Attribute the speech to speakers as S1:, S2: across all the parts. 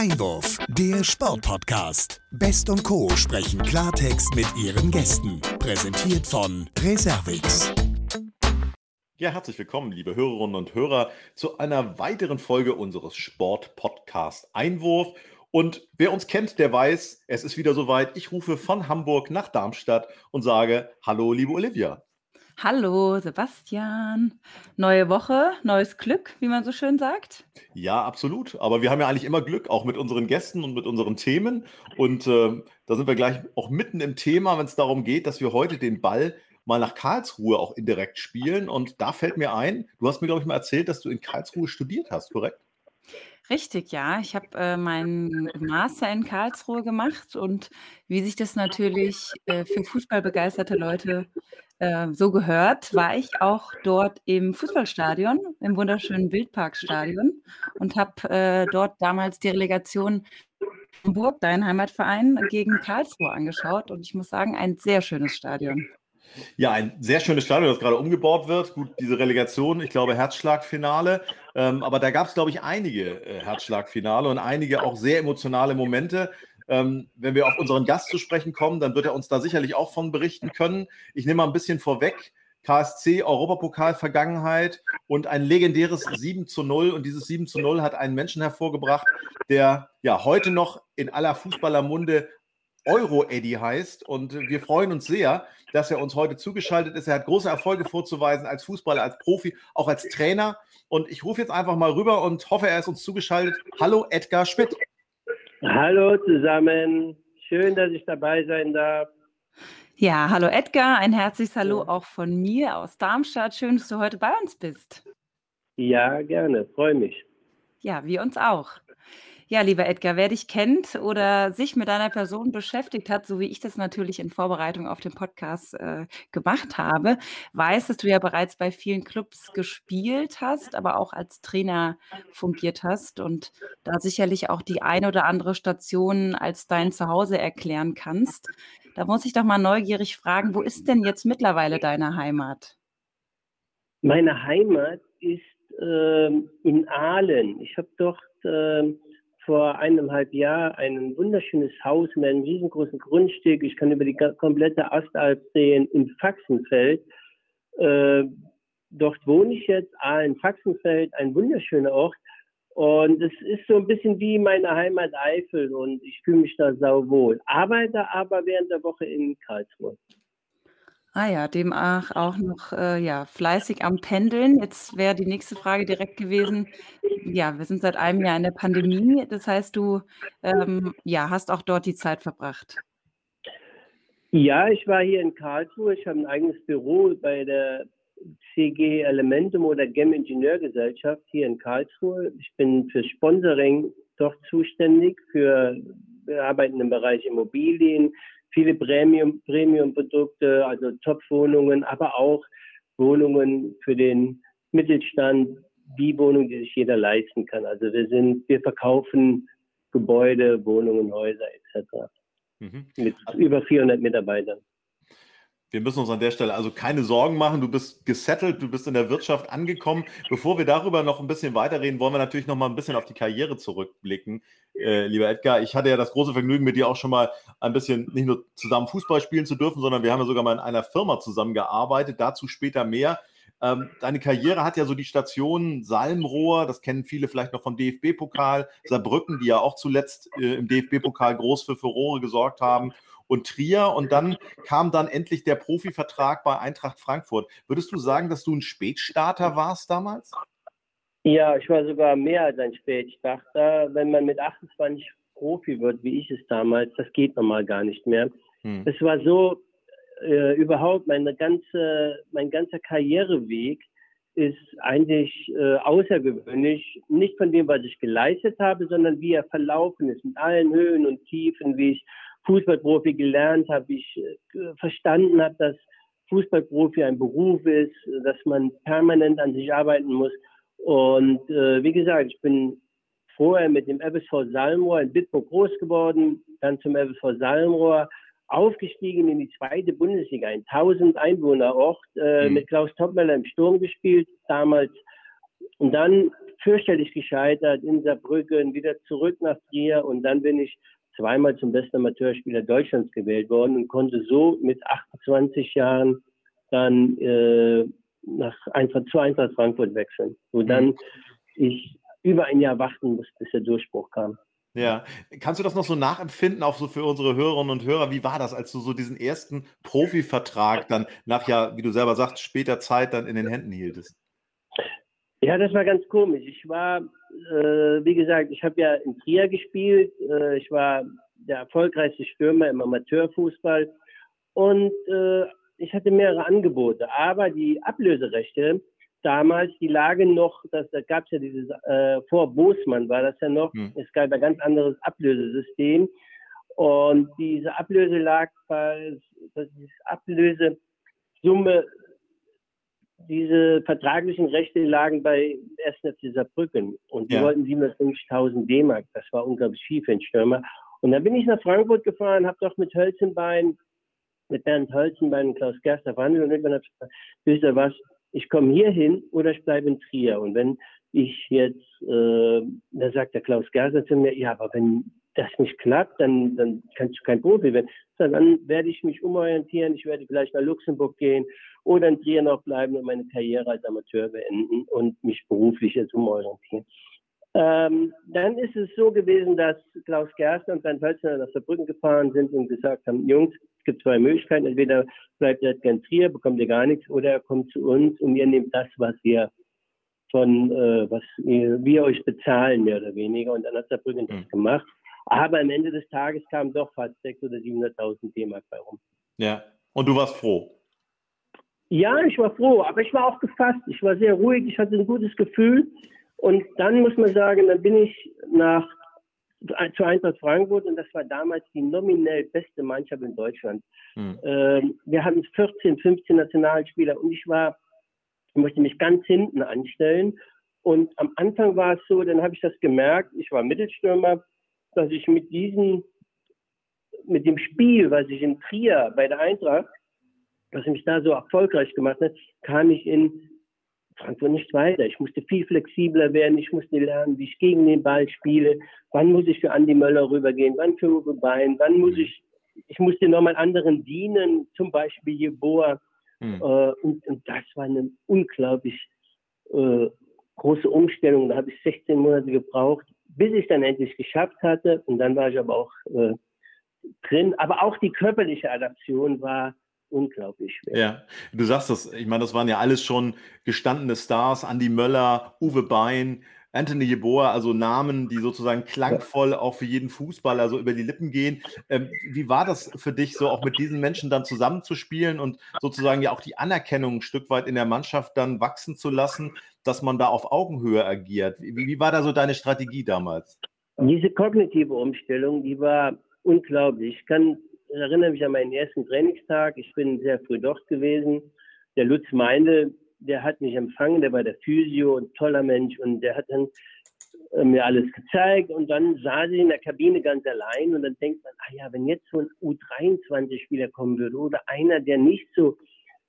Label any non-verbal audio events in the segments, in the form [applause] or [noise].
S1: Einwurf, der Sportpodcast. Best und Co. sprechen Klartext mit ihren Gästen. Präsentiert von Reservix.
S2: Ja, herzlich willkommen, liebe Hörerinnen und Hörer, zu einer weiteren Folge unseres Sportpodcast Einwurf. Und wer uns kennt, der weiß, es ist wieder soweit. Ich rufe von Hamburg nach Darmstadt und sage Hallo, liebe Olivia.
S3: Hallo, Sebastian. Neue Woche, neues Glück, wie man so schön sagt.
S2: Ja, absolut. Aber wir haben ja eigentlich immer Glück, auch mit unseren Gästen und mit unseren Themen. Und äh, da sind wir gleich auch mitten im Thema, wenn es darum geht, dass wir heute den Ball mal nach Karlsruhe auch indirekt spielen. Und da fällt mir ein, du hast mir, glaube ich, mal erzählt, dass du in Karlsruhe studiert hast, korrekt?
S3: Richtig, ja. Ich habe äh, meinen Master in Karlsruhe gemacht und wie sich das natürlich äh, für fußballbegeisterte Leute äh, so gehört, war ich auch dort im Fußballstadion, im wunderschönen Wildparkstadion und habe äh, dort damals die Relegation Hamburg, dein Heimatverein, gegen Karlsruhe angeschaut und ich muss sagen, ein sehr schönes Stadion.
S2: Ja, ein sehr schönes Stadion, das gerade umgebaut wird. Gut, diese Relegation, ich glaube, Herzschlagfinale. Ähm, aber da gab es, glaube ich, einige äh, Herzschlagfinale und einige auch sehr emotionale Momente. Ähm, wenn wir auf unseren Gast zu sprechen kommen, dann wird er uns da sicherlich auch von berichten können. Ich nehme mal ein bisschen vorweg. KSC, Europapokal Vergangenheit und ein legendäres 7 zu 0. Und dieses 7 zu 0 hat einen Menschen hervorgebracht, der ja heute noch in aller Fußballermunde Euro-Eddy heißt. Und wir freuen uns sehr, dass er uns heute zugeschaltet ist. Er hat große Erfolge vorzuweisen als Fußballer, als Profi, auch als Trainer. Und ich rufe jetzt einfach mal rüber und hoffe, er ist uns zugeschaltet. Hallo, Edgar Schmidt.
S4: Hallo zusammen. Schön, dass ich dabei sein darf.
S3: Ja, hallo Edgar, ein herzliches Hallo auch von mir aus Darmstadt. Schön, dass du heute bei uns bist.
S4: Ja, gerne, freue mich.
S3: Ja, wir uns auch. Ja, lieber Edgar, wer dich kennt oder sich mit deiner Person beschäftigt hat, so wie ich das natürlich in Vorbereitung auf den Podcast äh, gemacht habe, weiß, dass du ja bereits bei vielen Clubs gespielt hast, aber auch als Trainer fungiert hast und da sicherlich auch die ein oder andere Station als dein Zuhause erklären kannst. Da muss ich doch mal neugierig fragen, wo ist denn jetzt mittlerweile deine Heimat?
S4: Meine Heimat ist äh, in Aalen. Ich habe dort äh, vor eineinhalb Jahren ein wunderschönes Haus mit einem riesengroßen Grundstück. Ich kann über die komplette Astalp sehen in Faxenfeld. Äh, dort wohne ich jetzt, in Faxenfeld, ein wunderschöner Ort. Und es ist so ein bisschen wie meine Heimat Eifel und ich fühle mich da sauwohl. Arbeite aber während der Woche in Karlsruhe.
S3: Ah ja, demnach auch noch, äh, ja, fleißig am Pendeln. Jetzt wäre die nächste Frage direkt gewesen, ja, wir sind seit einem Jahr in der Pandemie. Das heißt, du, ähm, ja, hast auch dort die Zeit verbracht?
S4: Ja, ich war hier in Karlsruhe. Ich habe ein eigenes Büro bei der CG Elementum oder GEM Ingenieurgesellschaft hier in Karlsruhe. Ich bin für Sponsoring dort zuständig, für wir arbeiten im Bereich Immobilien, viele Premium, Premium-Produkte, also Top-Wohnungen, aber auch Wohnungen für den Mittelstand, die Wohnung, die sich jeder leisten kann. Also wir sind, wir verkaufen Gebäude, Wohnungen, Häuser etc. Mhm. Mit über 400 Mitarbeitern
S2: wir müssen uns an der Stelle also keine Sorgen machen. Du bist gesettelt, du bist in der Wirtschaft angekommen. Bevor wir darüber noch ein bisschen weiterreden, wollen wir natürlich noch mal ein bisschen auf die Karriere zurückblicken, äh, lieber Edgar. Ich hatte ja das große Vergnügen, mit dir auch schon mal ein bisschen nicht nur zusammen Fußball spielen zu dürfen, sondern wir haben ja sogar mal in einer Firma zusammengearbeitet. Dazu später mehr. Ähm, deine Karriere hat ja so die Stationen Salmrohr, das kennen viele vielleicht noch vom DFB-Pokal, Saarbrücken, die ja auch zuletzt äh, im DFB-Pokal groß für Furore gesorgt haben und Trier und dann kam dann endlich der Profivertrag bei Eintracht Frankfurt. Würdest du sagen, dass du ein Spätstarter warst damals?
S4: Ja, ich war sogar mehr als ein Spätstarter. Wenn man mit 28 Profi wird, wie ich es damals, das geht normal gar nicht mehr. Hm. Es war so, äh, überhaupt meine ganze, mein ganzer Karriereweg ist eigentlich äh, außergewöhnlich, nicht von dem, was ich geleistet habe, sondern wie er verlaufen ist, mit allen Höhen und Tiefen, wie ich Fußballprofi gelernt habe, ich äh, verstanden habe, dass Fußballprofi ein Beruf ist, dass man permanent an sich arbeiten muss. Und äh, wie gesagt, ich bin vorher mit dem FSV Salmrohr in Bitburg groß geworden, dann zum FSV Salmrohr aufgestiegen in die zweite Bundesliga, ein 1000 Einwohner Ort, äh, mhm. mit Klaus Topmeller im Sturm gespielt damals. Und dann fürchterlich gescheitert in Saarbrücken, wieder zurück nach Trier und dann bin ich zweimal zum besten Amateurspieler Deutschlands gewählt worden und konnte so mit 28 Jahren dann äh, nach Eintracht, zu Eintracht Frankfurt wechseln, wo dann mhm. ich über ein Jahr warten musste, bis der Durchbruch kam.
S2: Ja, kannst du das noch so nachempfinden, auch so für unsere Hörerinnen und Hörer? Wie war das, als du so diesen ersten Profivertrag dann nach ja, wie du selber sagst, später Zeit dann in den Händen hieltest?
S4: Ja, das war ganz komisch. Ich war, äh, wie gesagt, ich habe ja in Trier gespielt. Äh, ich war der erfolgreichste Stürmer im Amateurfußball und äh, ich hatte mehrere Angebote. Aber die Ablöserechte damals, die lagen noch, das, da gab es ja dieses, äh, vor Bosmann war das ja noch, hm. es gab ein ganz anderes Ablösesystem. Und diese Ablöse lag bei, diese Ablösesumme, diese vertraglichen Rechte lagen bei 1. FC Saarbrücken. Und die ja. wollten 750.000 D-Mark. Das war unglaublich viel für einen Stürmer. Und dann bin ich nach Frankfurt gefahren, habe doch mit Hölzenbein, mit Bernd Hölzenbein und Klaus Gerster verhandelt und irgendwann habe ich gesagt, wisst ihr was, ich komme hier hin oder ich bleibe in Trier. Und wenn ich jetzt, äh, da sagt der Klaus Gerser zu mir, ja, aber wenn das nicht klappt, dann, dann kannst du kein Profi werden. Dann werde ich mich umorientieren, ich werde vielleicht nach Luxemburg gehen oder in Trier noch bleiben und meine Karriere als Amateur beenden und mich beruflich jetzt umorientieren. Ähm, dann ist es so gewesen, dass Klaus Gerster und sein Hölzner nach Saarbrücken gefahren sind und gesagt haben, Jungs, es gibt zwei Möglichkeiten. Entweder bleibt er ganz Trier, bekommt ihr gar nichts, oder er kommt zu uns und ihr nehmt das, was wir von, äh, was ihr, wir euch bezahlen, mehr oder weniger. Und dann hat Saarbrücken mhm. das gemacht. Aber am Ende des Tages kamen doch fast 600.000 oder 700.000 D-Mark bei rum.
S2: Ja, und du warst froh?
S4: Ja, ich war froh, aber ich war auch gefasst. Ich war sehr ruhig, ich hatte ein gutes Gefühl. Und dann muss man sagen, dann bin ich nach zu Eintracht Frankfurt und das war damals die nominell beste Mannschaft in Deutschland. Mhm. Ähm, wir hatten 14, 15 Nationalspieler und ich war, ich musste mich ganz hinten anstellen. Und am Anfang war es so, dann habe ich das gemerkt, ich war Mittelstürmer, dass ich mit diesem, mit dem Spiel, was ich in Trier bei der Eintracht, was mich da so erfolgreich gemacht hat, kam ich in Frankfurt nicht weiter. Ich musste viel flexibler werden. Ich musste lernen, wie ich gegen den Ball spiele. Wann muss ich für Andi Möller rübergehen? Wann für Uwe Bein? Wann muss ich, ich musste nochmal anderen dienen, zum Beispiel Jeboa. Mhm. Äh, und, und, das war eine unglaublich äh, große Umstellung. Da habe ich 16 Monate gebraucht, bis ich dann endlich geschafft hatte. Und dann war ich aber auch äh, drin. Aber auch die körperliche Adaption war unglaublich schwer.
S2: Ja, du sagst das, ich meine, das waren ja alles schon gestandene Stars, Andy Möller, Uwe Bein, Anthony Jeboa, also Namen, die sozusagen klangvoll auch für jeden Fußballer so über die Lippen gehen. Ähm, wie war das für dich, so auch mit diesen Menschen dann zusammenzuspielen und sozusagen ja auch die Anerkennung ein Stück weit in der Mannschaft dann wachsen zu lassen, dass man da auf Augenhöhe agiert? Wie, wie war da so deine Strategie damals?
S4: Diese kognitive Umstellung, die war unglaublich. Ich kann erinnere mich an meinen ersten Trainingstag. Ich bin sehr früh dort gewesen. Der Lutz Meinde, der hat mich empfangen, der war der Physio, ein toller Mensch und der hat dann äh, mir alles gezeigt und dann saß ich in der Kabine ganz allein und dann denkt man, ah ja, wenn jetzt so ein U23-Spieler kommen würde oder einer, der nicht so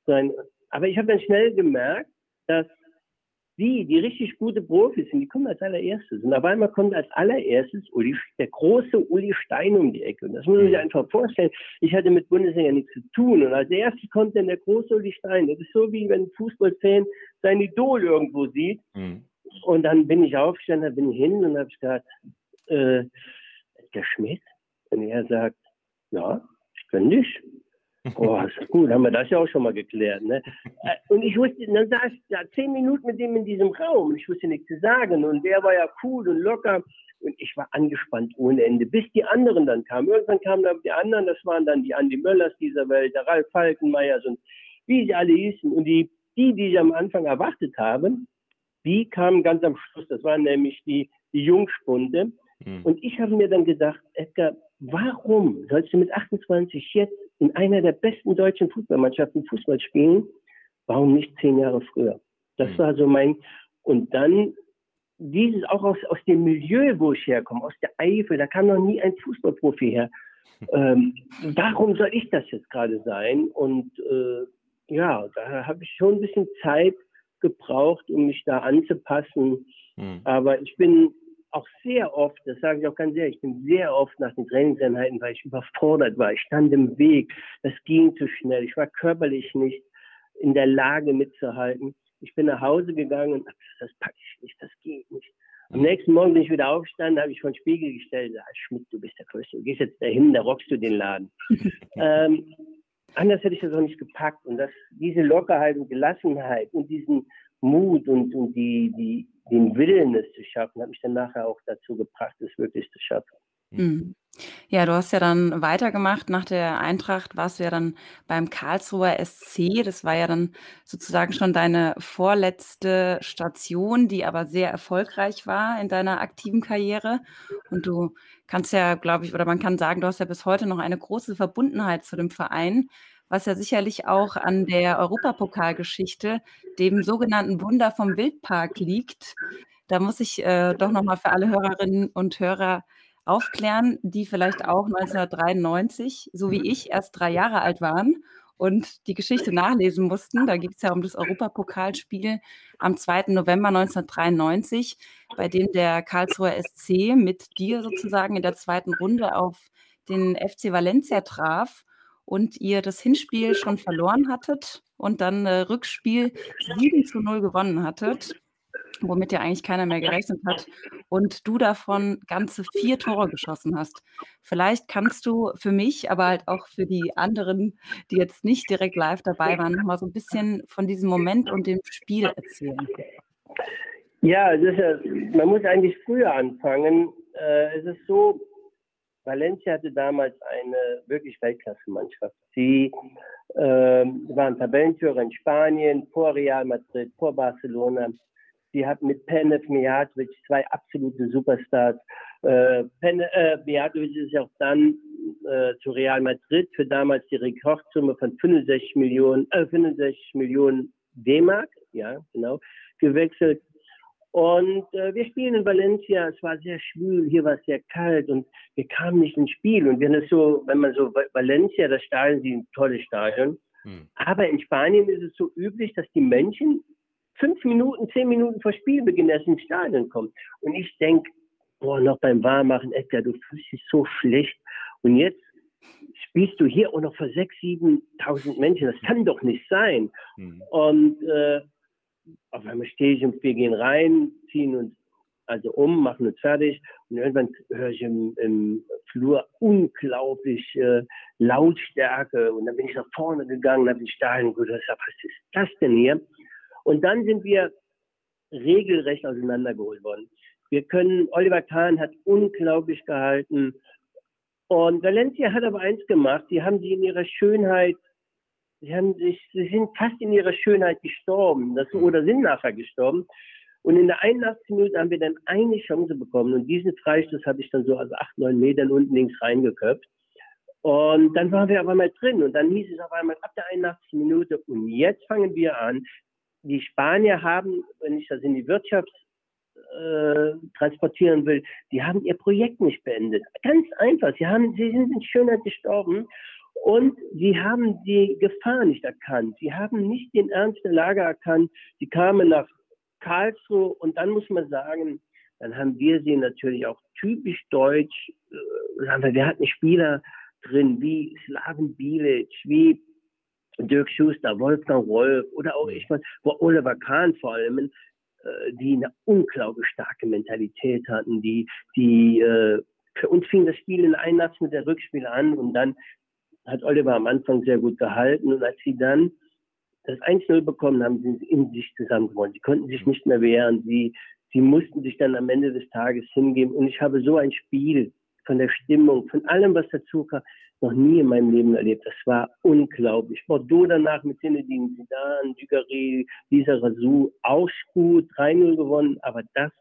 S4: sein, aber ich habe dann schnell gemerkt, dass die, die richtig gute Profis sind, die kommen als allererstes. Und auf einmal kommt als allererstes Uli, der große Uli Stein um die Ecke. Und das muss man sich mhm. einfach vorstellen. Ich hatte mit Bundesliga nichts zu tun. Und als erstes kommt dann der große Uli Stein. Das ist so, wie wenn ein Fußballfan sein Idol irgendwo sieht. Mhm. Und dann bin ich aufgestanden, dann bin ich hin und habe gesagt, äh, der Schmidt. Und er sagt, ja, ich kenne dich. Oh, ist gut, haben wir das ja auch schon mal geklärt. Ne? Äh, und ich wusste, dann saß ich da zehn Minuten mit dem in diesem Raum und ich wusste nichts zu sagen. Und der war ja cool und locker. Und ich war angespannt ohne Ende, bis die anderen dann kamen. Irgendwann kamen dann die anderen, das waren dann die Andi Möllers dieser Welt, der Ralf Falkenmeyers und wie sie alle hießen. Und die, die, die ich am Anfang erwartet habe, die kamen ganz am Schluss. Das waren nämlich die, die Jungspunde. Mhm. Und ich habe mir dann gedacht, Edgar, warum sollst du mit 28 jetzt in einer der besten deutschen Fußballmannschaften Fußball spielen? Warum nicht zehn Jahre früher? Das mhm. war so mein, und dann dieses auch aus, aus dem Milieu, wo ich herkomme, aus der Eifel, da kam noch nie ein Fußballprofi her. Ähm, warum soll ich das jetzt gerade sein? Und äh, ja, da habe ich schon ein bisschen Zeit gebraucht, um mich da anzupassen Mhm. Aber ich bin auch sehr oft, das sage ich auch ganz ehrlich, ich bin sehr oft nach den Trainingseinheiten, weil ich überfordert war. Ich stand im Weg, das ging zu schnell, ich war körperlich nicht in der Lage mitzuhalten. Ich bin nach Hause gegangen und das packe ich nicht, das geht nicht. Am mhm. nächsten Morgen bin ich wieder aufgestanden, habe ich vor den Spiegel gestellt, ah, Schmidt, du bist der Größte, du gehst jetzt dahin, da rockst du den Laden. [laughs] ähm, anders hätte ich das auch nicht gepackt. Und das, diese Lockerheit und Gelassenheit und diesen Mut und, und die, die, den Willen, es zu schaffen, hat mich dann nachher auch dazu gebracht, es wirklich zu schaffen.
S3: Mhm. Ja, du hast ja dann weitergemacht. Nach der Eintracht warst du ja dann beim Karlsruher SC. Das war ja dann sozusagen schon deine vorletzte Station, die aber sehr erfolgreich war in deiner aktiven Karriere. Und du kannst ja, glaube ich, oder man kann sagen, du hast ja bis heute noch eine große Verbundenheit zu dem Verein, was ja sicherlich auch an der Europapokalgeschichte, dem sogenannten Wunder vom Wildpark liegt. Da muss ich äh, doch nochmal für alle Hörerinnen und Hörer aufklären, die vielleicht auch 1993, so wie ich, erst drei Jahre alt waren und die Geschichte nachlesen mussten. Da geht es ja um das Europapokalspiel am 2. November 1993, bei dem der Karlsruher SC mit dir sozusagen in der zweiten Runde auf den FC Valencia traf und ihr das Hinspiel schon verloren hattet und dann äh, Rückspiel 7 zu 0 gewonnen hattet womit ja eigentlich keiner mehr gerechnet hat, und du davon ganze vier Tore geschossen hast. Vielleicht kannst du für mich, aber halt auch für die anderen, die jetzt nicht direkt live dabei waren, noch mal so ein bisschen von diesem Moment und dem Spiel erzählen.
S4: Ja, ja man muss eigentlich früher anfangen. Äh, es ist so, Valencia hatte damals eine wirklich Weltklasse-Mannschaft. Sie äh, waren Tabellenführer in Spanien, vor Real Madrid, vor Barcelona. Sie hat mit Penef Mijatovic zwei absolute Superstars. Äh, äh, ist ja auch dann äh, zu Real Madrid für damals die Rekordsumme von 65 Millionen, äh, 65 Millionen D-Mark, ja, genau, gewechselt. Und äh, wir spielen in Valencia, es war sehr schwül, hier war es sehr kalt und wir kamen nicht ins Spiel. Und wenn es so, wenn man so Valencia, das Stadion, ist ein tolles Stadion. Hm. Aber in Spanien ist es so üblich, dass die Menschen fünf Minuten, zehn Minuten vor Spielbeginn erst ins Stadion kommt. Und ich denke, boah, noch beim Warmmachen, Edgar, du fühlst dich so schlecht. Und jetzt spielst du hier auch noch vor sechs, siebentausend Menschen. Das kann doch nicht sein. Mhm. Und äh, auf einmal stehe ich und wir gehen rein, ziehen uns also um, machen uns fertig. Und irgendwann höre ich im, im Flur unglaublich äh, Lautstärke. Und dann bin ich nach vorne gegangen, habe den Stadion gesagt, was ist das denn hier? Und dann sind wir regelrecht auseinandergeholt worden. Wir können, Oliver Kahn hat unglaublich gehalten. Und Valencia hat aber eins gemacht, sie haben sie in ihrer Schönheit, sie haben sich, sie sind fast in ihrer Schönheit gestorben, das, oder sind nachher gestorben. Und in der 81. Minute haben wir dann eine Chance bekommen. Und diesen Freistoß habe ich dann so also acht, neun Metern unten links reingeköpft. Und dann waren wir auf einmal drin. Und dann hieß es auf einmal ab der 81. Minute, und jetzt fangen wir an, die Spanier haben, wenn ich das in die Wirtschaft äh, transportieren will, die haben ihr Projekt nicht beendet. Ganz einfach. Sie haben, sie sind in Schönheit gestorben und sie haben die Gefahr nicht erkannt. Sie haben nicht den Ernst der Lage erkannt. Sie kamen nach Karlsruhe und dann muss man sagen, dann haben wir sie natürlich auch typisch deutsch. Äh, wir hatten Spieler drin wie Slaven Bilic, wie Dirk Schuster, Wolfgang Wolf oder auch ich meine, Oliver Kahn vor allem, äh, die eine unglaublich starke Mentalität hatten, die, die äh, für uns fing das Spiel in Einnatz mit der Rückspiel an und dann hat Oliver am Anfang sehr gut gehalten und als sie dann das 1-0 bekommen haben, sind sie in sich zusammengewonnen. Sie konnten sich nicht mehr wehren. Sie, sie mussten sich dann am Ende des Tages hingeben. Und ich habe so ein Spiel von der Stimmung, von allem, was dazu kam, noch nie in meinem Leben erlebt. Das war unglaublich. Bordeaux danach mit Zinedine Zidane, Dugarry, Lisa Razou, auch gut, 3-0 gewonnen, aber das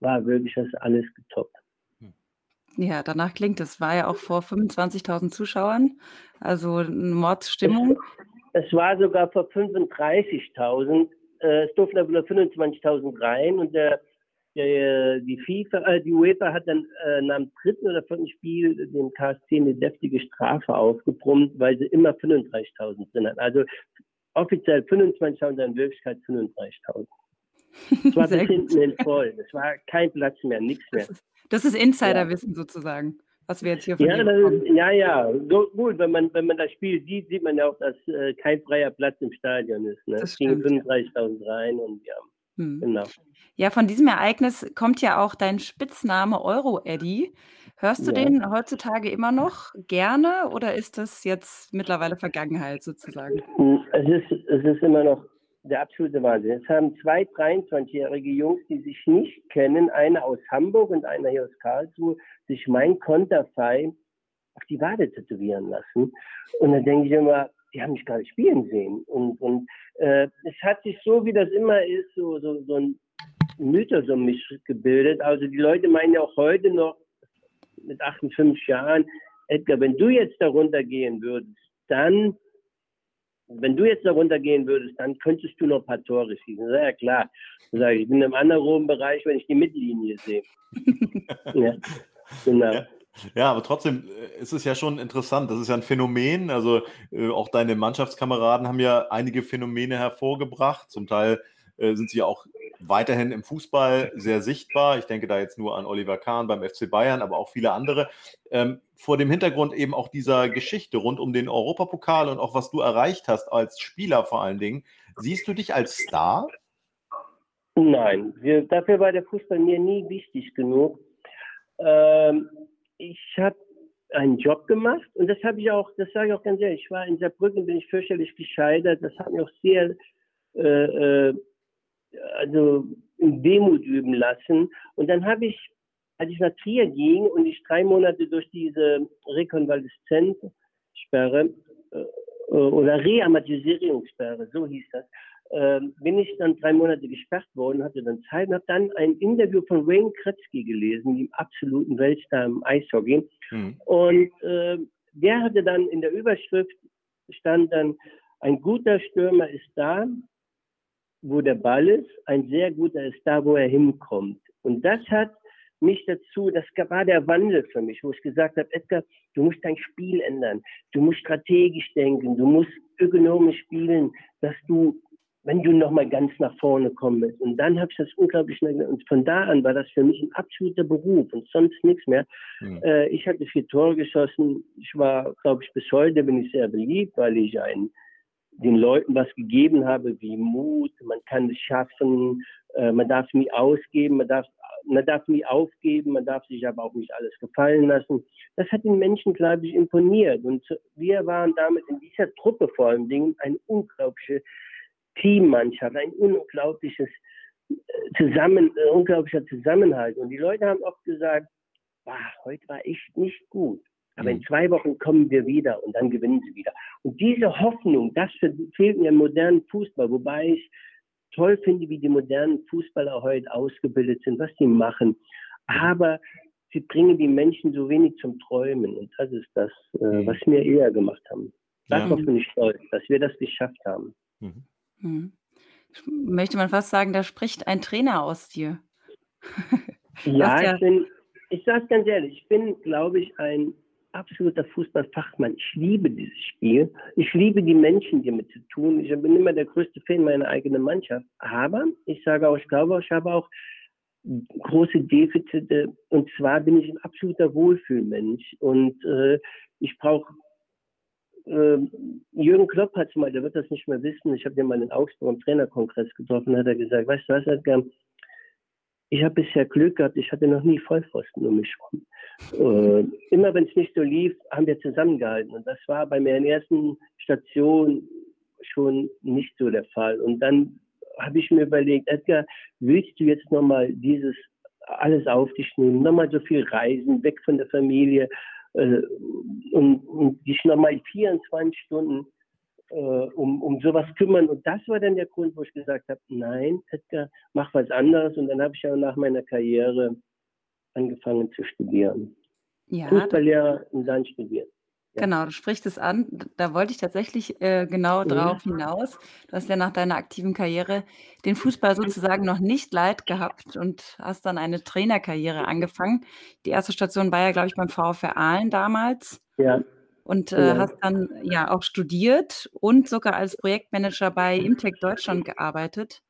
S4: war wirklich das alles getoppt.
S3: Ja, danach klingt es. War ja auch vor 25.000 Zuschauern, also eine Mordsstimmung.
S4: Es, war sogar vor 35.000. Äh, es durften aber nur 25.000 rein und der der, die FIFA, äh, die UEFA hat dann äh, nach dem dritten oder vierten Spiel dem KSC eine deftige Strafe aufgebrummt, weil sie immer 35.000 sind. Also offiziell 25.000, in Wirklichkeit 35.000. Es war [laughs] bis hinten hin voll. Es war kein Platz mehr, nichts mehr.
S3: Das ist, Insiderwissen ja. sozusagen, was wir jetzt hier von
S4: ja, ist, ja, ja, so, gut. Wenn man, wenn man das Spiel sieht, sieht man ja auch, dass äh, kein freier Platz im Stadion ist. Ne? Es gingen 35.000 rein und ja, hm. genau.
S3: Ja, von diesem Ereignis kommt ja auch dein Spitzname Euro-Eddy. Hörst du ja. den heutzutage immer noch gerne oder ist das jetzt mittlerweile Vergangenheit sozusagen?
S4: Es ist, es ist immer noch der absolute Wahnsinn. Es haben zwei 23-jährige Jungs, die sich nicht kennen, einer aus Hamburg und einer hier aus Karlsruhe, sich mein Konterfei auf die Wade tätowieren lassen. Und da denke ich immer, die haben mich nicht spielen sehen. Und, und äh, es hat sich so, wie das immer ist, so, so, so ein Mythos um mich gebildet. Also die Leute meinen ja auch heute noch mit 58 Jahren, Edgar, wenn du jetzt darunter gehen würdest, dann wenn du jetzt darunter gehen würdest, dann könntest du noch ein paar Tore schießen. Ja, klar. Ich, sage, ich bin im anaeroben Bereich, wenn ich die Mittellinie sehe. [laughs]
S2: ja, genau. Ja. Ja, aber trotzdem äh, ist es ja schon interessant. Das ist ja ein Phänomen. Also äh, auch deine Mannschaftskameraden haben ja einige Phänomene hervorgebracht. Zum Teil sind sie auch weiterhin im Fußball sehr sichtbar. Ich denke da jetzt nur an Oliver Kahn beim FC Bayern, aber auch viele andere. Ähm, vor dem Hintergrund eben auch dieser Geschichte rund um den Europapokal und auch was du erreicht hast als Spieler vor allen Dingen. Siehst du dich als Star?
S4: Nein, wir, dafür war der Fußball mir nie wichtig genug. Ähm, ich habe einen Job gemacht und das habe ich auch, das sage ich auch ganz ehrlich, ich war in Saarbrücken, bin ich fürchterlich gescheitert. Das hat mir auch sehr äh, äh also in Demut üben lassen. Und dann habe ich, als ich nach Trier ging und ich drei Monate durch diese Rekonvaleszenzsperre äh, oder Reamatisierungssperre, so hieß das, äh, bin ich dann drei Monate gesperrt worden, hatte dann Zeit und habe dann ein Interview von Wayne Kretzky gelesen, dem absoluten Weltstar im Eishockey. Mhm. Und äh, der hatte dann in der Überschrift stand dann, ein guter Stürmer ist da, wo der Ball ist, ein sehr guter ist da, wo er hinkommt. Und das hat mich dazu, das war der Wandel für mich, wo ich gesagt habe, Edgar, du musst dein Spiel ändern, du musst strategisch denken, du musst ökonomisch spielen, dass du, wenn du nochmal ganz nach vorne kommst. Und dann habe ich das unglaublich schnell, und von da an war das für mich ein absoluter Beruf und sonst nichts mehr. Mhm. Äh, ich hatte vier Tore geschossen, ich war, glaube ich, bis heute bin ich sehr beliebt, weil ich ein den Leuten was gegeben habe, wie Mut, man kann es schaffen, äh, man darf nie ausgeben, man darf, man darf nie aufgeben, man darf sich aber auch nicht alles gefallen lassen. Das hat den Menschen, glaube ich, imponiert. Und wir waren damit in dieser Truppe vor allen Dingen eine unglaubliche Teammannschaft, ein unglaubliches äh, Zusammen, unglaublicher Zusammenhalt. Und die Leute haben oft gesagt, wow, heute war echt nicht gut. Aber in zwei Wochen kommen wir wieder und dann gewinnen sie wieder. Und diese Hoffnung, das fehlt mir im modernen Fußball, wobei ich toll finde, wie die modernen Fußballer heute ausgebildet sind, was sie machen. Aber sie bringen die Menschen so wenig zum Träumen. Und das ist das, äh, mhm. was wir eher gemacht haben. Darauf ja. bin ich stolz, dass wir das geschafft haben. Mhm.
S3: mhm. Möchte man fast sagen, da spricht ein Trainer aus dir. [laughs]
S4: ja, ja, ich bin, ich sage es ganz ehrlich, ich bin, glaube ich, ein absoluter Fußballfachmann. Ich liebe dieses Spiel. Ich liebe die Menschen, die mit zu tun. Ich bin immer der größte Fan meiner eigenen Mannschaft. Aber ich sage auch, ich glaube, ich habe auch große Defizite. Und zwar bin ich ein absoluter Wohlfühlmensch. Und äh, ich brauche äh, Jürgen Klopp hat mal, der wird das nicht mehr wissen. Ich habe den mal in Augsburg im Trainerkongress getroffen, hat er gesagt, weißt du was, Edgar, ich habe bisher Glück gehabt, ich hatte noch nie Vollpfosten um mich rum. Äh, immer wenn es nicht so lief, haben wir zusammengehalten. Und das war bei meiner ersten Station schon nicht so der Fall. Und dann habe ich mir überlegt, Edgar, willst du jetzt nochmal dieses alles auf dich nehmen, nochmal so viel reisen, weg von der Familie äh, und, und dich nochmal 24 Stunden um, um sowas kümmern. Und das war dann der Grund, wo ich gesagt habe, nein, Edgar, mach was anderes. Und dann habe ich ja nach meiner Karriere angefangen zu studieren. Ja, Fußballlehrer und dann studiert.
S3: Ja. Genau, du sprichst es an. Da wollte ich tatsächlich äh, genau mhm. drauf hinaus. Du hast ja nach deiner aktiven Karriere den Fußball sozusagen noch nicht leid gehabt und hast dann eine Trainerkarriere angefangen. Die erste Station war ja, glaube ich, beim VfR Aalen damals. Ja und äh, ja. hast dann ja auch studiert und sogar als Projektmanager bei Imtech Deutschland gearbeitet.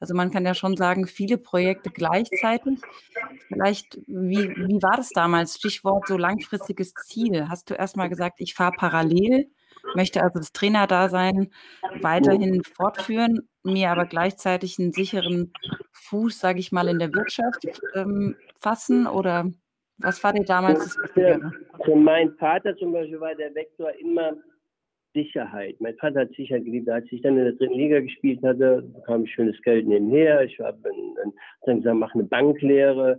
S3: Also man kann ja schon sagen, viele Projekte gleichzeitig. Vielleicht, wie, wie war das damals? Stichwort so langfristiges Ziel. Hast du erstmal gesagt, ich fahre parallel, möchte also das Trainerdasein weiterhin fortführen, mir aber gleichzeitig einen sicheren Fuß, sage ich mal, in der Wirtschaft ähm, fassen? Oder was war dir damals das
S4: Wichtigere? Für meinen Vater zum Beispiel war der Vektor immer Sicherheit. Mein Vater hat Sicherheit geliebt. Als ich dann in der dritten Liga gespielt hatte, bekam ich schönes Geld nebenher. Ich habe dann, gesagt, mache eine Banklehre,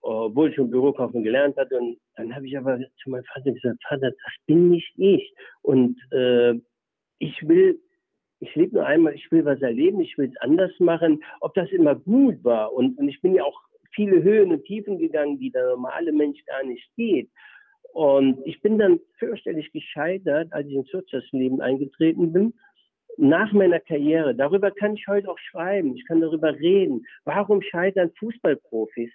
S4: obwohl ich schon Bürokaufmann gelernt hatte. Und dann habe ich aber zu meinem Vater gesagt, Vater, das bin nicht ich. Und äh, ich will, ich lebe nur einmal, ich will was erleben, ich will es anders machen. Ob das immer gut war. Und, und ich bin ja auch viele Höhen und Tiefen gegangen, die der normale Mensch gar nicht geht. Und ich bin dann fürchterlich gescheitert, als ich ins Wirtschaftsleben eingetreten bin. Nach meiner Karriere, darüber kann ich heute auch schreiben, ich kann darüber reden. Warum scheitern Fußballprofis?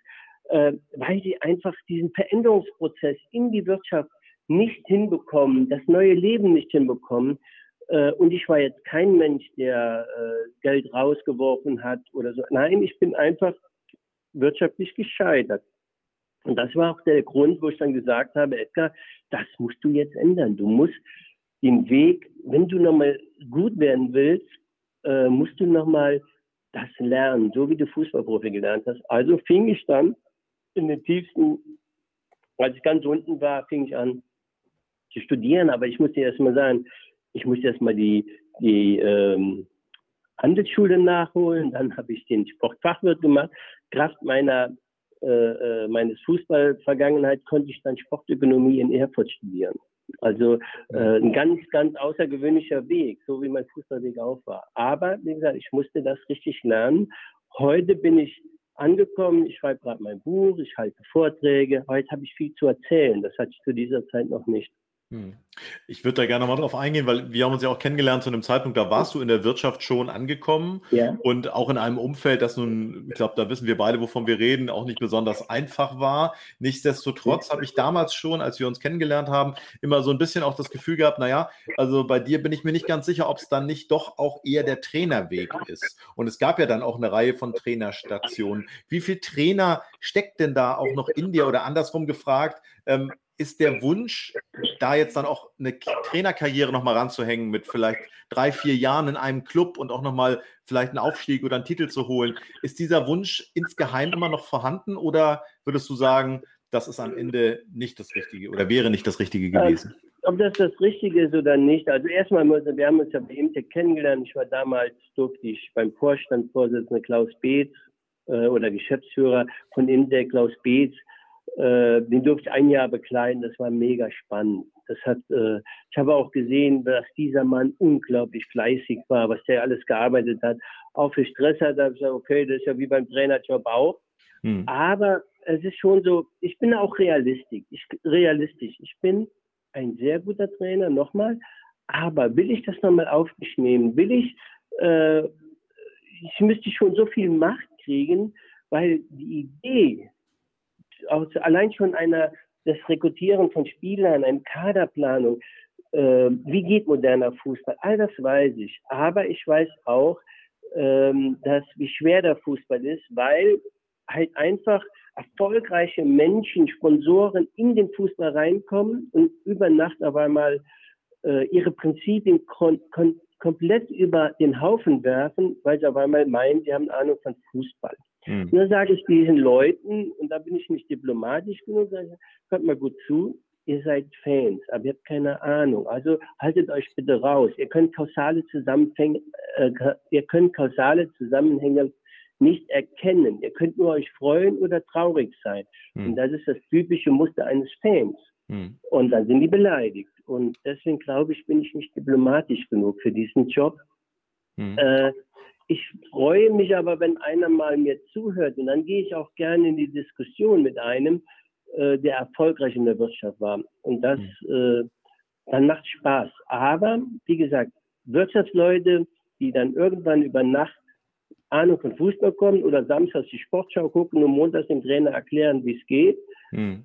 S4: Äh, weil sie einfach diesen Veränderungsprozess in die Wirtschaft nicht hinbekommen, das neue Leben nicht hinbekommen. Äh, und ich war jetzt kein Mensch, der äh, Geld rausgeworfen hat oder so. Nein, ich bin einfach wirtschaftlich gescheitert. Und das war auch der Grund, wo ich dann gesagt habe, Edgar, das musst du jetzt ändern. Du musst den Weg, wenn du nochmal gut werden willst, äh, musst du nochmal das lernen, so wie du Fußballprofi gelernt hast. Also fing ich dann in den tiefsten, als ich ganz unten war, fing ich an zu studieren. Aber ich muss dir erst mal sagen, ich muss erst mal die, die ähm, Handelsschule nachholen. Dann habe ich den Sportfachwirt gemacht. Kraft meiner äh, äh, meines Fußballvergangenheit konnte ich dann Sportökonomie in Erfurt studieren. Also äh, ein ganz, ganz außergewöhnlicher Weg, so wie mein Fußballweg auch war. Aber wie gesagt, ich musste das richtig lernen. Heute bin ich angekommen, ich schreibe gerade mein Buch, ich halte Vorträge. Heute habe ich viel zu erzählen. Das hatte ich zu dieser Zeit noch nicht.
S2: Hm. Ich würde da gerne mal drauf eingehen, weil wir haben uns ja auch kennengelernt zu einem Zeitpunkt, da warst du in der Wirtschaft schon angekommen ja. und auch in einem Umfeld, das nun, ich glaube, da wissen wir beide, wovon wir reden, auch nicht besonders einfach war. Nichtsdestotrotz habe ich damals schon, als wir uns kennengelernt haben, immer so ein bisschen auch das Gefühl gehabt, naja, also bei dir bin ich mir nicht ganz sicher, ob es dann nicht doch auch eher der Trainerweg ist. Und es gab ja dann auch eine Reihe von Trainerstationen. Wie viel Trainer steckt denn da auch noch in dir oder andersrum gefragt? Ähm, ist der Wunsch, da jetzt dann auch eine Trainerkarriere nochmal ranzuhängen mit vielleicht drei, vier Jahren in einem Club und auch nochmal vielleicht einen Aufstieg oder einen Titel zu holen, ist dieser Wunsch insgeheim immer noch vorhanden oder würdest du sagen, das ist am Ende nicht das Richtige oder wäre nicht das Richtige gewesen?
S4: Ob das das Richtige ist oder nicht, also erstmal, wir haben uns ja bei Imtech kennengelernt. Ich war damals, durfte ich beim Vorstandsvorsitzenden Klaus Beetz äh, oder Geschäftsführer von Imtech Klaus Beetz äh, den durfte ich ein Jahr bekleiden. Das war mega spannend. Das hat, äh, ich habe auch gesehen, dass dieser Mann unglaublich fleißig war, was der alles gearbeitet hat. Auch für Stress hat er gesagt, okay, das ist ja wie beim Trainerjob auch. Hm. Aber es ist schon so, ich bin auch realistisch. Ich, realistisch. Ich bin ein sehr guter Trainer, nochmal. Aber will ich das nochmal auf mich nehmen? Will ich, äh, ich müsste schon so viel Macht kriegen, weil die Idee, aus, allein schon einer, das Rekrutieren von Spielern, eine Kaderplanung, äh, wie geht moderner Fußball, all das weiß ich. Aber ich weiß auch, ähm, dass wie schwer der Fußball ist, weil halt einfach erfolgreiche Menschen, Sponsoren in den Fußball reinkommen und über Nacht auf einmal äh, ihre Prinzipien kon kon komplett über den Haufen werfen, weil sie auf einmal meinen, sie haben Ahnung von Fußball. Mhm. Dann sage ich diesen Leuten, und da bin ich nicht diplomatisch genug, sage hört mal gut zu, ihr seid Fans, aber ihr habt keine Ahnung. Also haltet euch bitte raus. Ihr könnt kausale Zusammenhänge, äh, ihr könnt kausale Zusammenhänge nicht erkennen. Ihr könnt nur euch freuen oder traurig sein. Mhm. Und das ist das typische Muster eines Fans. Mhm. Und dann sind die beleidigt. Und deswegen glaube ich, bin ich nicht diplomatisch genug für diesen Job. Mhm. Äh, ich freue mich aber, wenn einer mal mir zuhört und dann gehe ich auch gerne in die Diskussion mit einem, äh, der erfolgreich in der Wirtschaft war. Und das mhm. äh, dann macht Spaß. Aber wie gesagt, Wirtschaftsleute, die dann irgendwann über Nacht Ahnung von Fußball kommen oder samstags die Sportschau gucken und montags dem Trainer erklären, wie es geht, mhm.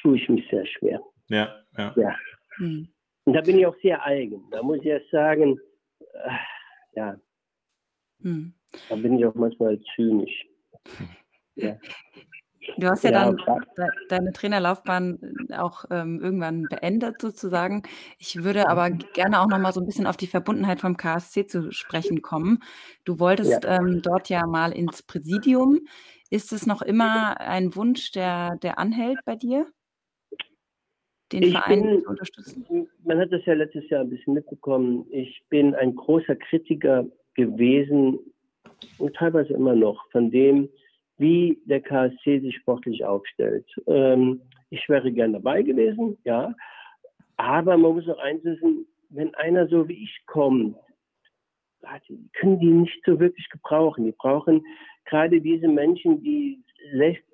S4: tue ich mich sehr schwer.
S2: Ja, ja. ja.
S4: Mhm. Und da bin ich auch sehr eigen. Da muss ich erst sagen, äh, ja, Hm. Da bin ich auch manchmal zynisch. [laughs]
S3: Ja. Du hast ja, ja dann de deine Trainerlaufbahn auch ähm, irgendwann beendet sozusagen. Ich würde aber gerne auch noch mal so ein bisschen auf die Verbundenheit vom KSC zu sprechen kommen. Du wolltest ja. ähm, dort ja mal ins Präsidium. Ist es noch immer ein Wunsch, der, der anhält bei dir?
S4: Den ich Verein bin, zu unterstützen? Man hat das ja letztes Jahr ein bisschen mitbekommen. Ich bin ein großer Kritiker gewesen und teilweise immer noch von dem, wie der KSC sich sportlich aufstellt. Ähm, ich wäre gern dabei gewesen, ja. Aber man muss auch eins wissen, wenn einer so wie ich kommt, können die nicht so wirklich gebrauchen. Die brauchen gerade diese Menschen, die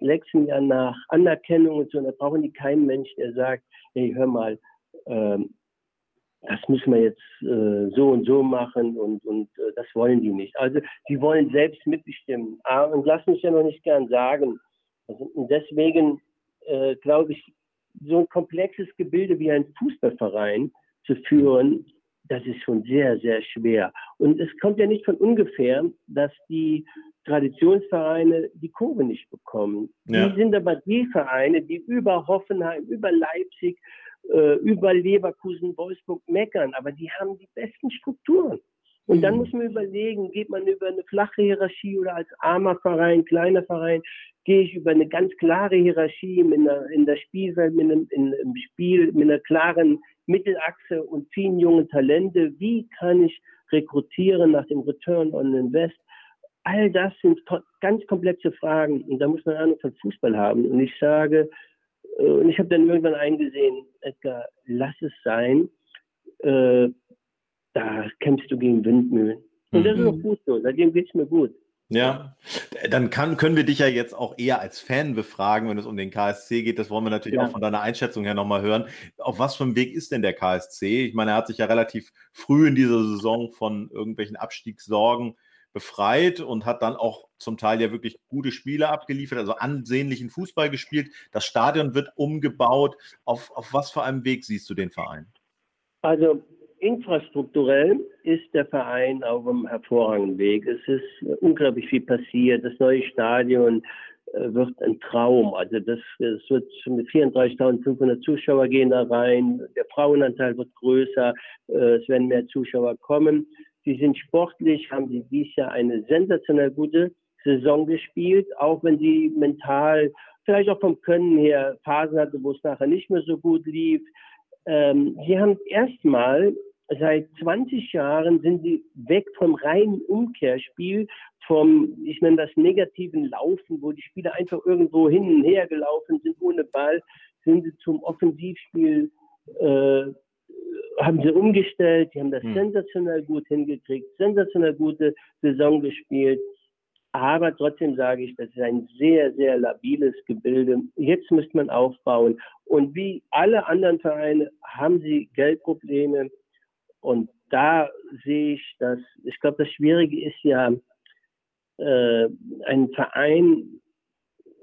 S4: lechzen ja nach Anerkennung und so, da brauchen die keinen Mensch, der sagt, hey, hör mal, ähm, das müssen wir jetzt äh, so und so machen und, und äh, das wollen die nicht. Also die wollen selbst mitbestimmen. Ah, und lass mich ja noch nicht gern sagen. Also, und deswegen äh, glaube ich, so ein komplexes Gebilde wie ein Fußballverein zu führen, das ist schon sehr, sehr schwer. Und es kommt ja nicht von ungefähr, dass die Traditionsvereine die Kurve nicht bekommen. Ja. Die sind aber die Vereine, die über Hoffenheim, über Leipzig, äh, über Leverkusen, Wolfsburg meckern, aber die haben die besten Strukturen. Und dann mhm. muss man überlegen, geht man über eine flache Hierarchie oder als armer Verein, kleiner Verein, gehe ich über eine ganz klare Hierarchie mit einer, in der Spielwelt, mit einem, in, im Spiel, mit einer klaren Mittelachse und vielen jungen Talente. Wie kann ich rekrutieren nach dem Return on Invest? All das sind ganz komplexe Fragen und da muss man Ahnung von Fußball haben. Und ich sage, und ich habe dann irgendwann eingesehen, Edgar, lass es sein. Äh, da kämpfst du gegen Windmühlen. Und das ist auch mhm. gut so. Seitdem geht es mir gut.
S2: Ja, dann kann, können wir dich ja jetzt auch eher als Fan befragen, wenn es um den KSC geht. Das wollen wir natürlich ja. auch von deiner Einschätzung her nochmal hören. Auf was für einem Weg ist denn der KSC? Ich meine, er hat sich ja relativ früh in dieser Saison von irgendwelchen Abstiegssorgen befreit und hat dann auch zum Teil ja wirklich gute Spiele abgeliefert, also ansehnlichen Fußball gespielt. Das Stadion wird umgebaut. Auf, auf was für einem Weg siehst du den Verein?
S4: Also infrastrukturell ist der Verein auf einem hervorragenden Weg. Es ist unglaublich viel passiert. Das neue Stadion äh, wird ein Traum. Also das, es wird mit 34.500 Zuschauer gehen da rein. Der Frauenanteil wird größer. Äh, es werden mehr Zuschauer kommen. Sie sind sportlich, haben sie dieses Jahr eine sensationell gute Saison gespielt, auch wenn sie mental, vielleicht auch vom Können her Phasen hatte, wo es nachher nicht mehr so gut lief. Ähm, sie haben erstmal seit 20 Jahren sind sie weg vom reinen Umkehrspiel, vom, ich nenne das negativen Laufen, wo die Spieler einfach irgendwo hin und her gelaufen sind ohne Ball, sind sie zum Offensivspiel äh, haben sie umgestellt, die haben das hm. sensationell gut hingekriegt, sensationell gute Saison gespielt. Aber trotzdem sage ich, das ist ein sehr, sehr labiles Gebilde. Jetzt müsste man aufbauen. Und wie alle anderen Vereine haben sie Geldprobleme. Und da sehe ich, dass, ich glaube, das Schwierige ist ja, äh, einen Verein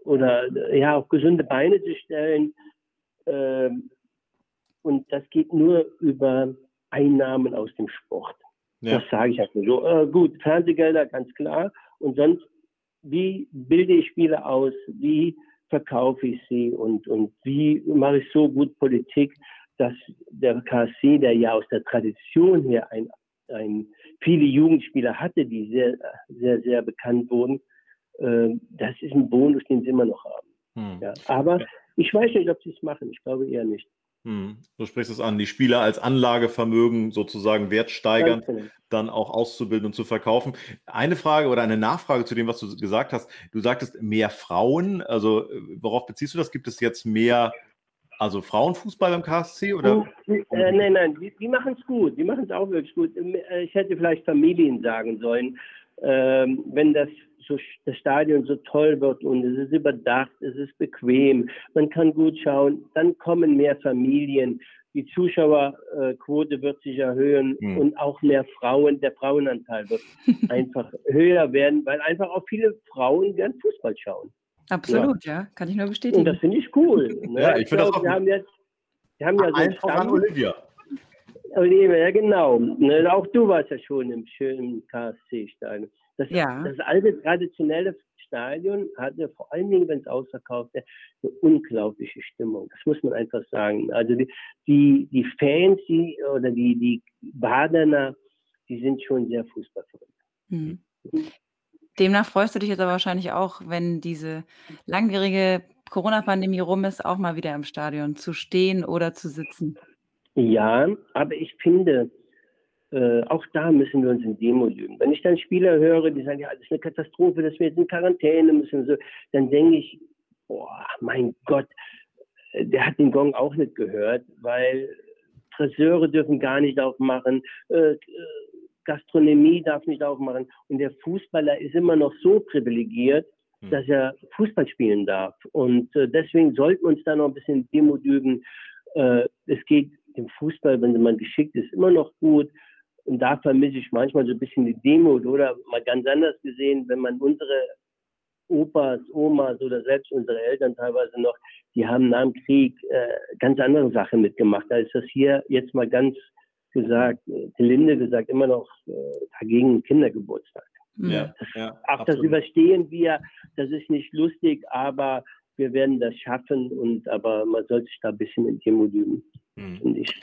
S4: oder ja auf gesunde Beine zu stellen, äh, und das geht nur über Einnahmen aus dem Sport. Ja. Das sage ich halt nur so. Äh, gut, Fernsehgelder, ganz klar. Und sonst, wie bilde ich Spiele aus? Wie verkaufe ich sie? Und, und wie mache ich so gut Politik, dass der KSC, der ja aus der Tradition her ein, ein, viele Jugendspieler hatte, die sehr, sehr, sehr bekannt wurden, äh, das ist ein Bonus, den sie immer noch haben. Hm. Ja, aber ich weiß nicht, ob sie es machen. Ich glaube eher nicht.
S2: Hm, du sprichst es an, die Spieler als Anlagevermögen sozusagen wertsteigern, genau. dann auch auszubilden und zu verkaufen. Eine Frage oder eine Nachfrage zu dem, was du gesagt hast. Du sagtest mehr Frauen. Also worauf beziehst du das? Gibt es jetzt mehr, also Frauenfußball beim KSC oder?
S4: Äh, nein, nein, die, die machen es gut. Die machen es auch wirklich gut. Äh, ich hätte vielleicht Familien sagen sollen, ähm, wenn das so das Stadion so toll wird und es ist überdacht, es ist bequem, man kann gut schauen, dann kommen mehr Familien, die Zuschauerquote wird sich erhöhen mhm. und auch mehr Frauen, der Frauenanteil wird [laughs] einfach höher werden, weil einfach auch viele Frauen gern Fußball schauen.
S3: Absolut, ja, ja kann ich nur bestätigen. Und
S4: das finde ich cool. [laughs] Ne?
S2: Ja, ich, ich finde das auch. Wir haben jetzt,
S4: wir haben ja so einen Stamm, an Olivia. Olivia, ja genau. Ne? Auch du warst ja schon im schönen KSC-Stadion. Das, ja. das alte traditionelle Stadion hatte vor allen Dingen, wenn es ausverkauft ist, eine unglaubliche Stimmung. Das muss man einfach sagen. Also die, die, die Fans die, oder die, die Badener, die sind schon sehr fußballverrückt. Mhm.
S3: Demnach freust du dich jetzt aber wahrscheinlich auch, wenn diese langjährige Corona-Pandemie rum ist, auch mal wieder im Stadion zu stehen oder zu sitzen.
S4: Ja, aber ich finde, äh, auch da müssen wir uns in Demo lügen. Wenn ich dann Spieler höre, die sagen, ja, das ist eine Katastrophe, dass wir jetzt in Quarantäne müssen, so, dann denke ich, boah, mein Gott, der hat den Gong auch nicht gehört, weil Friseure dürfen gar nicht aufmachen, äh, äh Gastronomie darf nicht aufmachen. Und der Fußballer ist immer noch so privilegiert, hm. dass er Fußball spielen darf. Und äh, deswegen sollten wir uns da noch ein bisschen Demut üben. Äh, es geht im Fußball, wenn man geschickt ist, immer noch gut. Und da vermisse ich manchmal so ein bisschen die Demut oder mal ganz anders gesehen, wenn man unsere Opas, Omas oder selbst unsere Eltern teilweise noch, die haben nach dem Krieg äh, ganz andere Sachen mitgemacht. Da ist das hier jetzt mal ganz gesagt, gelinde gesagt, immer noch äh, dagegen Kindergeburtstag. Ja, das, ja, auch absolut. das überstehen wir, das ist nicht lustig, aber wir werden das schaffen und aber man sollte sich da ein bisschen in Demut üben,
S2: hm. finde ich.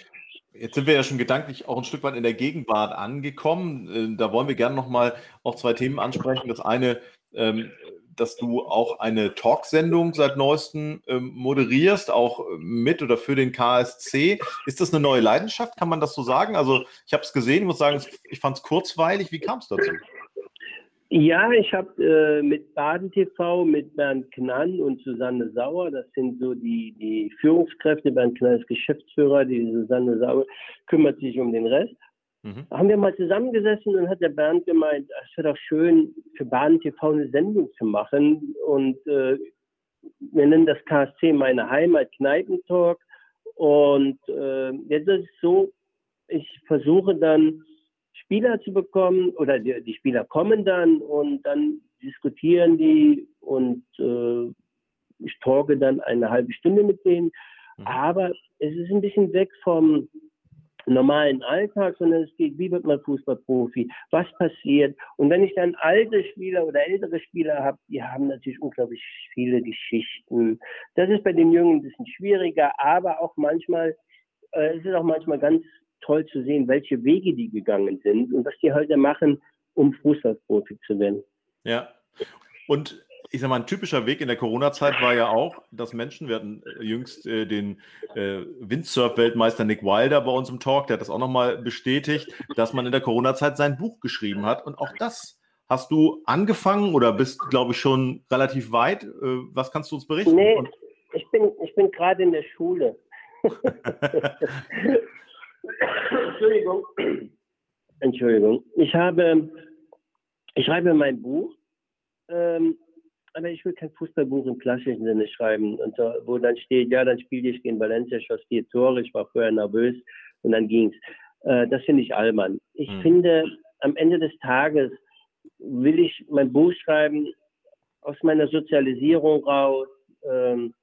S2: Jetzt sind wir ja schon gedanklich auch ein Stück weit in der Gegenwart angekommen. Äh, da wollen wir gerne nochmal auch zwei Themen ansprechen. Das eine, ähm, dass du auch eine Talksendung seit neuestem ähm, moderierst, auch mit oder für den KSC. Ist das eine neue Leidenschaft? Kann man das so sagen? Also ich habe es gesehen, muss sagen, ich fand es kurzweilig. Wie kam es dazu?
S4: Ja, ich habe äh, mit Baden TV, mit Bernd Knann und Susanne Sauer, das sind so die, die Führungskräfte, Bernd Knann ist Geschäftsführer, die Susanne Sauer kümmert sich um den Rest. Mhm. Haben wir mal zusammengesessen und hat der Bernd gemeint, es wäre doch schön, für Baden TV eine Sendung zu machen. Und äh, wir nennen das KSC meine Heimat, Kneipentalk. Und äh, jetzt ist es so, ich versuche dann Spieler zu bekommen oder die, die Spieler kommen dann und dann diskutieren die und äh, ich talke dann eine halbe Stunde mit denen. Mhm. Aber es ist ein bisschen weg vom normalen Alltag, sondern es geht, wie wird man Fußballprofi, was passiert. Und wenn ich dann alte Spieler oder ältere Spieler habe, die haben natürlich unglaublich viele Geschichten. Das ist bei den Jungen ein bisschen schwieriger, aber auch manchmal, äh, es ist auch manchmal ganz toll zu sehen, welche Wege die gegangen sind und was die heute machen, um Fußballprofi zu werden.
S2: Ja. Und ich sag mal, ein typischer Weg in der Corona-Zeit war ja auch, dass Menschen, wir hatten äh, jüngst äh, den äh, Windsurf-Weltmeister Nick Wilder bei uns im Talk, der hat das auch nochmal bestätigt, dass man in der Corona-Zeit sein Buch geschrieben hat. Und auch das hast du angefangen oder bist, glaube ich, schon relativ weit. Äh, was kannst du uns berichten?
S4: Nee, ich bin, ich bin gerade in der Schule. [laughs] Entschuldigung. Entschuldigung. Ich habe, ich schreibe mein Buch, ähm, aber ich will kein Fußballbuch im klassischen Sinne schreiben, und wo dann steht, ja, dann spiele ich gegen Valencia, schoss vier Tore, ich war vorher nervös und dann ging's. Äh, das finde ich albern. Ich hm. finde, am Ende des Tages will ich mein Buch schreiben aus meiner Sozialisierung raus, ähm,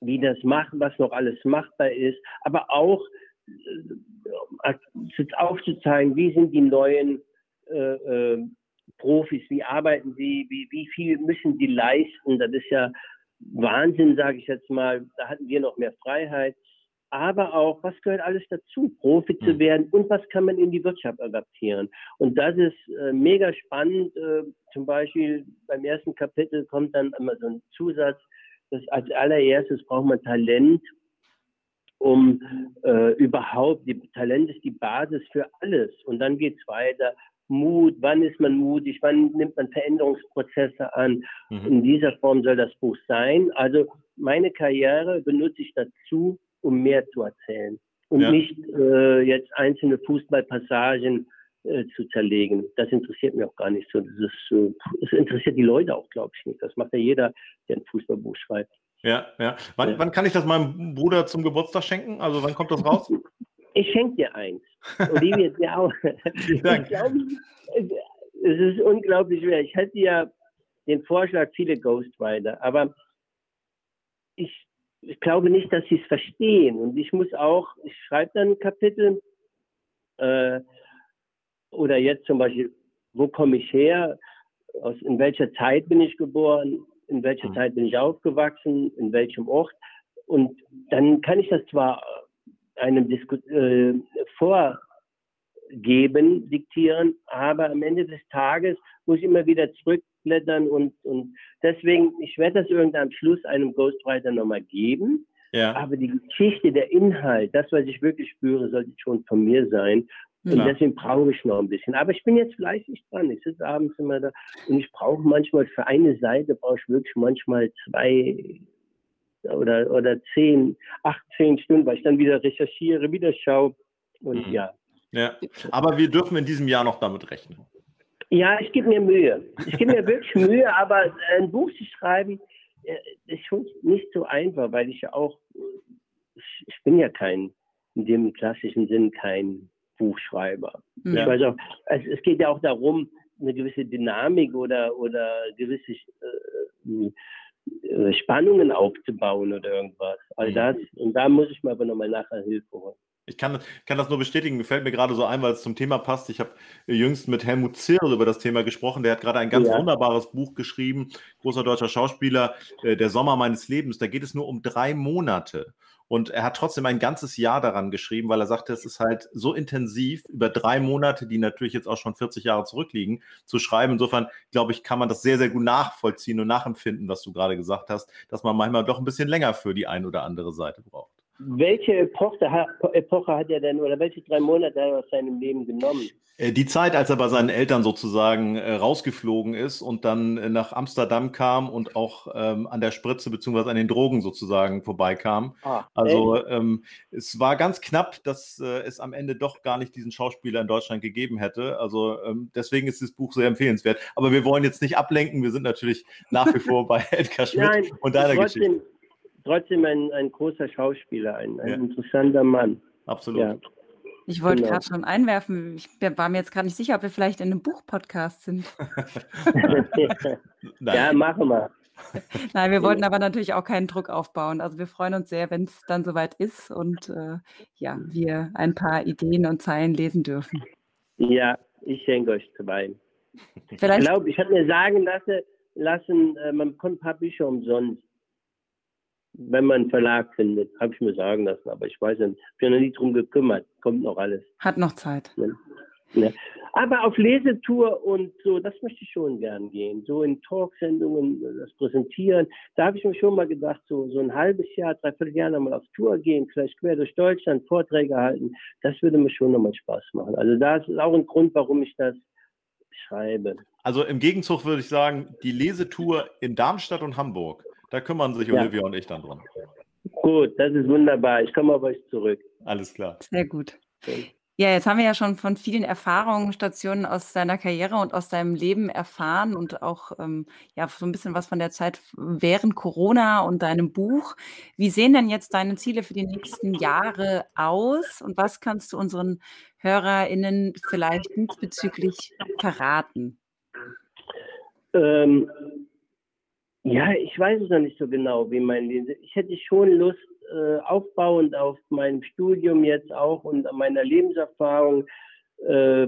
S4: wie das machen, was noch alles machbar ist, aber auch aufzuzeigen, wie sind die neuen äh, äh, Profis, wie arbeiten sie, wie, wie viel müssen die leisten. Das ist ja Wahnsinn, sage ich jetzt mal. Da hatten wir noch mehr Freiheit. Aber auch, was gehört alles dazu, Profi zu hm. werden und was kann man in die Wirtschaft adaptieren. Und das ist äh, mega spannend. Äh, zum Beispiel beim ersten Kapitel kommt dann immer so ein Zusatz, dass als allererstes braucht man Talent um äh, überhaupt, die Talent ist die Basis für alles. Und dann geht es weiter. Mut, wann ist man mutig, wann nimmt man Veränderungsprozesse an. Mhm. In dieser Form soll das Buch sein. Also meine Karriere benutze ich dazu, um mehr zu erzählen und ja. nicht äh, jetzt einzelne Fußballpassagen äh, zu zerlegen. Das interessiert mich auch gar nicht so. Das, ist, äh, das interessiert die Leute auch, glaube ich, nicht. Das macht ja jeder, der ein Fußballbuch schreibt.
S2: Ja, ja. Wann, ja. wann kann ich das meinem Bruder zum Geburtstag schenken? Also wann kommt das raus? [laughs]
S4: Ich schenke dir eins. Olivia, dir auch. glaube, es ist unglaublich schwer. Ich hatte ja den Vorschlag, viele Ghostwriter, aber ich, ich glaube nicht, dass sie es verstehen. Und ich muss auch, ich schreibe dann ein Kapitel, äh, oder jetzt zum Beispiel wo komme ich her, aus, in welcher Zeit bin ich geboren, in welcher mhm. Zeit bin ich aufgewachsen, in welchem Ort. Und dann kann ich das zwar einem Disku äh, vorgeben, diktieren, aber am Ende des Tages muss ich immer wieder zurückblättern und, und deswegen, ich werde das irgendwann am Schluss einem Ghostwriter nochmal geben. Ja. Aber die Geschichte, der Inhalt, das, was ich wirklich spüre, sollte schon von mir sein. Und ja. deswegen brauche ich noch ein bisschen. Aber ich bin jetzt fleißig dran. Ich sitze abends immer da und ich brauche manchmal für eine Seite, brauche ich wirklich manchmal zwei oder, oder zehn, acht, zehn Stunden, weil ich dann wieder recherchiere, wieder schaue. Und mhm. ja.
S2: Ja, aber wir dürfen in diesem Jahr noch damit rechnen.
S4: Ja, ich gebe mir Mühe. Ich gebe mir wirklich [laughs] Mühe, aber ein Buch zu schreiben, äh, ist schon nicht so einfach, weil ich ja auch, ich bin ja kein, in dem klassischen Sinn kein Buchschreiber. Ja. Ich weiß auch, es, es, geht ja auch darum, eine gewisse Dynamik oder, oder gewisse äh, äh, Spannungen aufzubauen oder irgendwas. All mhm. das. Und da muss ich mir aber nochmal nachher Hilfe holen.
S2: Ich kann, kann das nur bestätigen, gefällt mir gerade so ein, weil es zum Thema passt. Ich habe jüngst mit Helmut Zirl über das Thema gesprochen. Der hat gerade ein ganz ja. wunderbares Buch geschrieben, großer deutscher Schauspieler, äh, Der Sommer meines Lebens. Da geht es nur um drei Monate. Und er hat trotzdem ein ganzes Jahr daran geschrieben, weil er sagte, es ist halt so intensiv, über drei Monate, die natürlich jetzt auch schon 40 Jahre zurückliegen, zu schreiben. Insofern, glaube ich, kann man das sehr, sehr gut nachvollziehen und nachempfinden, was du gerade gesagt hast, dass man manchmal doch ein bisschen länger für die ein oder andere Seite braucht.
S4: Welche Epoche, Epoche hat er denn oder welche drei Monate hat er aus seinem Leben genommen?
S2: Äh, die Zeit, als er bei seinen Eltern sozusagen äh, rausgeflogen ist und dann äh, nach Amsterdam kam und auch ähm, an der Spritze bzw. an den Drogen sozusagen vorbeikam. Ah, also ähm, es war ganz knapp, dass äh, es am Ende doch gar nicht diesen Schauspieler in Deutschland gegeben hätte. Also ähm, deswegen ist das Buch sehr empfehlenswert. Aber wir wollen jetzt nicht ablenken. Wir sind natürlich nach wie vor bei [laughs] Edgar Schmidt
S4: Nein, und deiner Geschichte trotzdem ein, ein großer Schauspieler, ein, ein ja. interessanter Mann.
S2: Absolut. Ja.
S3: Ich wollte genau. gerade schon einwerfen, ich war mir jetzt gerade nicht sicher, ob wir vielleicht in einem Buch-Podcast sind. [laughs]
S4: ja, machen wir. [laughs]
S3: Nein, wir wollten aber natürlich auch keinen Druck aufbauen. Also wir freuen uns sehr, wenn es dann soweit ist und äh, ja, wir ein paar Ideen und Zeilen lesen dürfen.
S4: Ja, ich schenke euch zwei. Vielleicht ich glaube, ich habe mir sagen lassen, lassen äh, man bekommt ein paar Bücher umsonst wenn man einen Verlag findet, habe ich mir sagen lassen, aber ich weiß nicht, ich bin noch nie drum gekümmert, kommt noch alles.
S3: Hat noch Zeit. Ja.
S4: Ja. Aber auf Lesetour und so, das möchte ich schon gern gehen. So in Talksendungen, das Präsentieren. Da habe ich mir schon mal gedacht, so, so ein halbes Jahr, dreiviertel Jahr nochmal auf Tour gehen, vielleicht quer durch Deutschland, Vorträge halten. Das würde mir schon nochmal Spaß machen. Also da ist auch ein Grund, warum ich das schreibe.
S2: Also im Gegenzug würde ich sagen, die Lesetour in Darmstadt und Hamburg da kümmern sich ja. Olivia und ich dann drum.
S4: Gut, das ist wunderbar. Ich komme auf euch zurück.
S2: Alles klar.
S3: Sehr gut. Ja, jetzt haben wir ja schon von vielen Erfahrungen, Stationen aus deiner Karriere und aus deinem Leben erfahren und auch ähm, ja so ein bisschen was von der Zeit während Corona und deinem Buch. Wie sehen denn jetzt deine Ziele für die nächsten Jahre aus und was kannst du unseren HörerInnen vielleicht diesbezüglich verraten?
S4: Ähm, ja, ich weiß es noch nicht so genau, wie mein Leben. Ich hätte schon Lust, äh, aufbauend auf meinem Studium jetzt auch und meiner Lebenserfahrung, äh,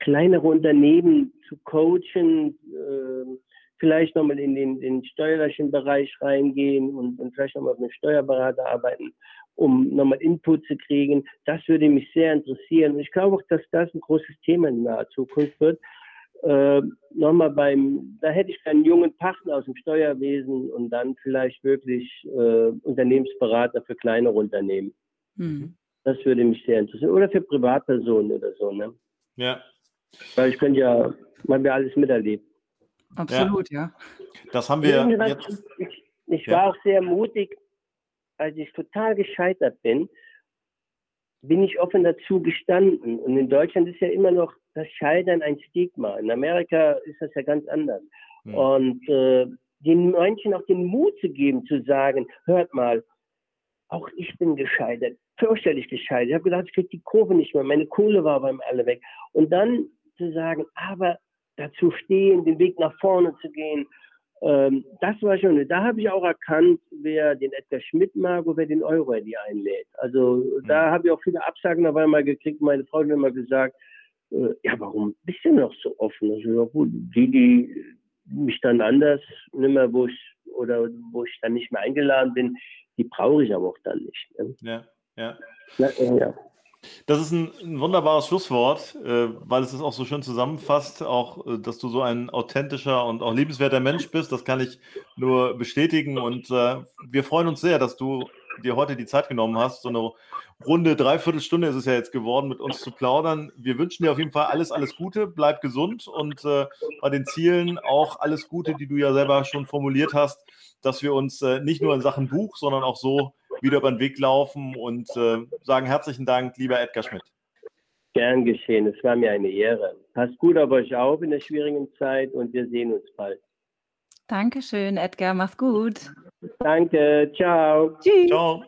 S4: kleinere Unternehmen zu coachen, äh, vielleicht nochmal in den, den steuerlichen Bereich reingehen und, und vielleicht nochmal mit einem Steuerberater arbeiten, um nochmal Input zu kriegen. Das würde mich sehr interessieren. Und ich glaube auch, dass das ein großes Thema in naher Zukunft wird äh, nochmal beim, da hätte ich einen jungen Partner aus dem Steuerwesen und dann vielleicht wirklich äh, Unternehmensberater für kleinere Unternehmen. Mhm. Das würde mich sehr interessieren. Oder für Privatpersonen oder so, ne?
S2: Ja.
S4: Weil ich könnte ja, man wir alles miterlebt.
S3: Absolut, ja. ja.
S2: Das haben wir jetzt.
S4: Ich, ich ja. war auch sehr mutig, als ich total gescheitert bin, bin ich offen dazu gestanden. Und in Deutschland ist ja immer noch das Scheitern ein Stigma. In Amerika ist das ja ganz anders. Mhm. Und äh, den Menschen auch den Mut zu geben, zu sagen, hört mal, auch ich bin gescheitert, fürchterlich gescheitert. Ich habe gedacht, ich kriege die Kurve nicht mehr, meine Kohle war beim alle weg. Und dann zu sagen, aber dazu stehen, den Weg nach vorne zu gehen, ähm, das war schon, da habe ich auch erkannt, wer den Edgar Schmidt mag und wer den Euro die einlädt. Also mhm. da habe ich auch viele Absagen dabei mal gekriegt. Meine Frau hat mal gesagt, äh, ja, warum bist du noch so offen? Also, ja, gut, die, die mich dann anders nimmer, wo ich oder wo ich dann nicht mehr eingeladen bin, die brauche ich aber auch dann nicht.
S2: Ne? Ja, ja. ja, ja. Das ist ein, ein wunderbares Schlusswort, äh, weil es es auch so schön zusammenfasst, auch, äh, dass du so ein authentischer und auch liebenswerter Mensch bist. Das kann ich nur bestätigen. Und äh, wir freuen uns sehr, dass du dir heute die Zeit genommen hast, so eine runde Dreiviertelstunde ist es ja jetzt geworden, mit uns zu plaudern. Wir wünschen dir auf jeden Fall alles, alles Gute, bleib gesund und äh, bei den Zielen auch alles Gute, die du ja selber schon formuliert hast, dass wir uns äh, nicht nur in Sachen Buch, sondern auch so wieder über den Weg laufen und äh, sagen herzlichen Dank, lieber Edgar Schmidt.
S4: Gern geschehen, es war mir eine Ehre. Passt gut auf euch auf in der schwierigen Zeit und wir sehen uns bald.
S3: Dankeschön, Edgar, mach's gut.
S4: Danke, ciao. Tschüss. Ciao.